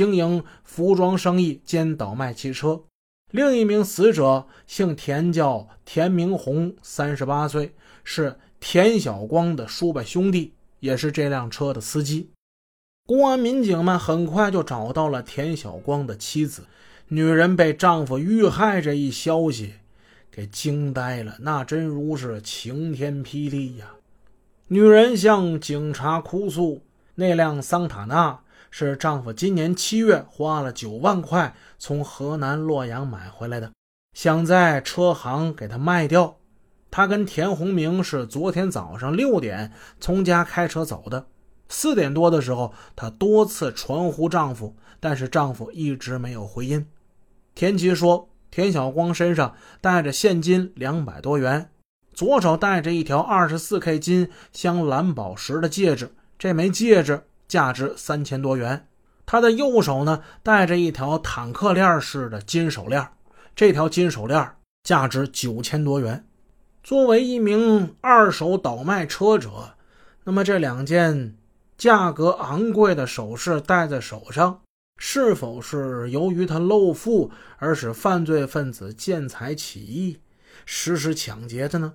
经营服装生意兼倒卖汽车。另一名死者姓田，叫田明红，三十八岁，是田小光的叔伯兄弟，也是这辆车的司机。公安民警们很快就找到了田小光的妻子，女人被丈夫遇害这一消息给惊呆了，那真如是晴天霹雳呀！女人向警察哭诉，那辆桑塔纳。是丈夫今年七月花了九万块从河南洛阳买回来的，想在车行给他卖掉。她跟田红明是昨天早上六点从家开车走的，四点多的时候，她多次传呼丈夫，但是丈夫一直没有回音。田吉说，田小光身上带着现金两百多元，左手戴着一条二十四 K 金镶蓝宝石的戒指，这枚戒指。价值三千多元，他的右手呢戴着一条坦克链式的金手链，这条金手链价值九千多元。作为一名二手倒卖车者，那么这两件价格昂贵的首饰戴在手上，是否是由于他露富而使犯罪分子见财起意，实施抢劫的呢？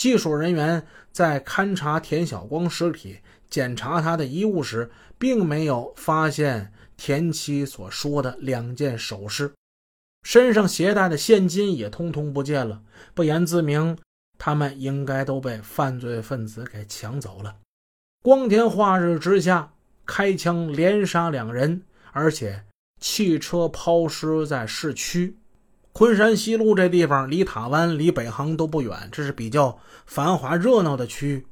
技术人员在勘察田小光尸体。检查他的衣物时，并没有发现田七所说的两件首饰，身上携带的现金也通通不见了。不言自明，他们应该都被犯罪分子给抢走了。光天化日之下，开枪连杀两人，而且汽车抛尸在市区。昆山西路这地方离塔湾、离北航都不远，这是比较繁华热闹的区域。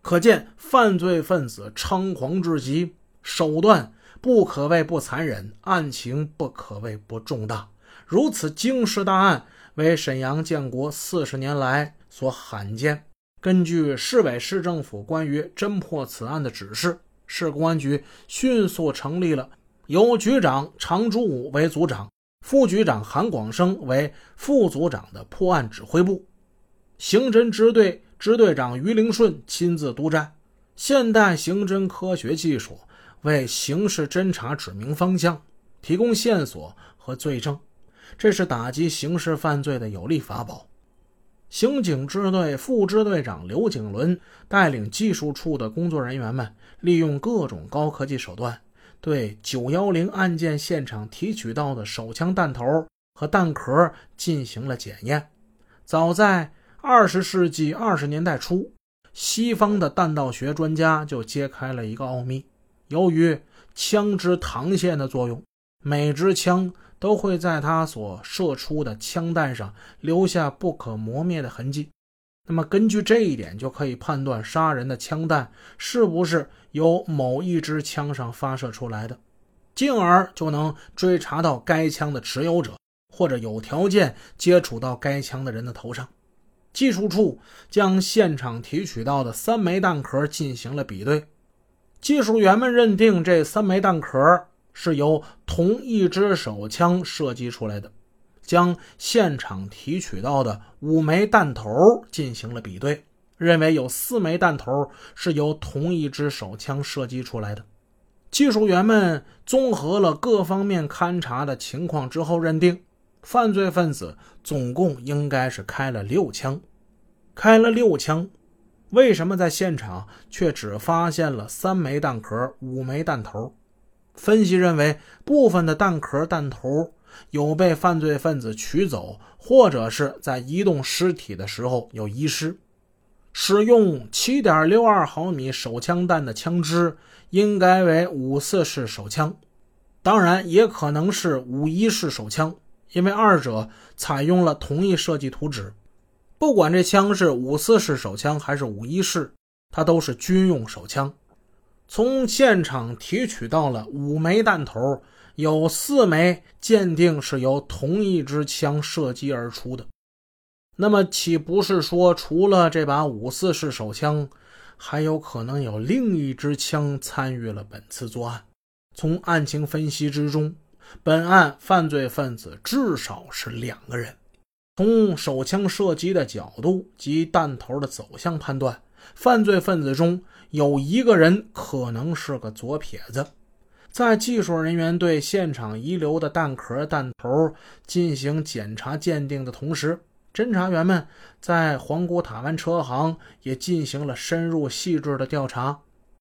可见犯罪分子猖狂至极，手段不可谓不残忍，案情不可谓不重大。如此惊世大案，为沈阳建国四十年来所罕见。根据市委市政府关于侦破此案的指示，市公安局迅速成立了由局长常竹武为组长，副局长韩广生为副组长的破案指挥部，刑侦支队。支队长于灵顺亲自督战，现代刑侦科学技术为刑事侦查指明方向，提供线索和罪证，这是打击刑事犯罪的有力法宝。刑警支队副支队长刘景伦带领技术处的工作人员们，利用各种高科技手段，对910案件现场提取到的手枪弹头和弹壳进行了检验。早在二十世纪二十年代初，西方的弹道学专家就揭开了一个奥秘：由于枪支膛线的作用，每支枪都会在它所射出的枪弹上留下不可磨灭的痕迹。那么，根据这一点，就可以判断杀人的枪弹是不是由某一支枪上发射出来的，进而就能追查到该枪的持有者，或者有条件接触到该枪的人的头上。技术处将现场提取到的三枚弹壳进行了比对，技术员们认定这三枚弹壳是由同一支手枪射击出来的。将现场提取到的五枚弹头进行了比对，认为有四枚弹头是由同一支手枪射击出来的。技术员们综合了各方面勘查的情况之后，认定。犯罪分子总共应该是开了六枪，开了六枪，为什么在现场却只发现了三枚弹壳、五枚弹头？分析认为，部分的弹壳、弹头有被犯罪分子取走，或者是在移动尸体的时候有遗失。使用7.62毫米手枪弹的枪支应该为五四式手枪，当然也可能是五一式手枪。因为二者采用了同一设计图纸，不管这枪是五四式手枪还是五一式，它都是军用手枪。从现场提取到了五枚弹头，有四枚鉴定是由同一支枪射击而出的。那么，岂不是说，除了这把五四式手枪，还有可能有另一支枪参与了本次作案？从案情分析之中。本案犯罪分子至少是两个人。从手枪射击的角度及弹头的走向判断，犯罪分子中有一个人可能是个左撇子。在技术人员对现场遗留的弹壳、弹头进行检查鉴定的同时，侦查员们在皇姑塔湾车行也进行了深入细致的调查。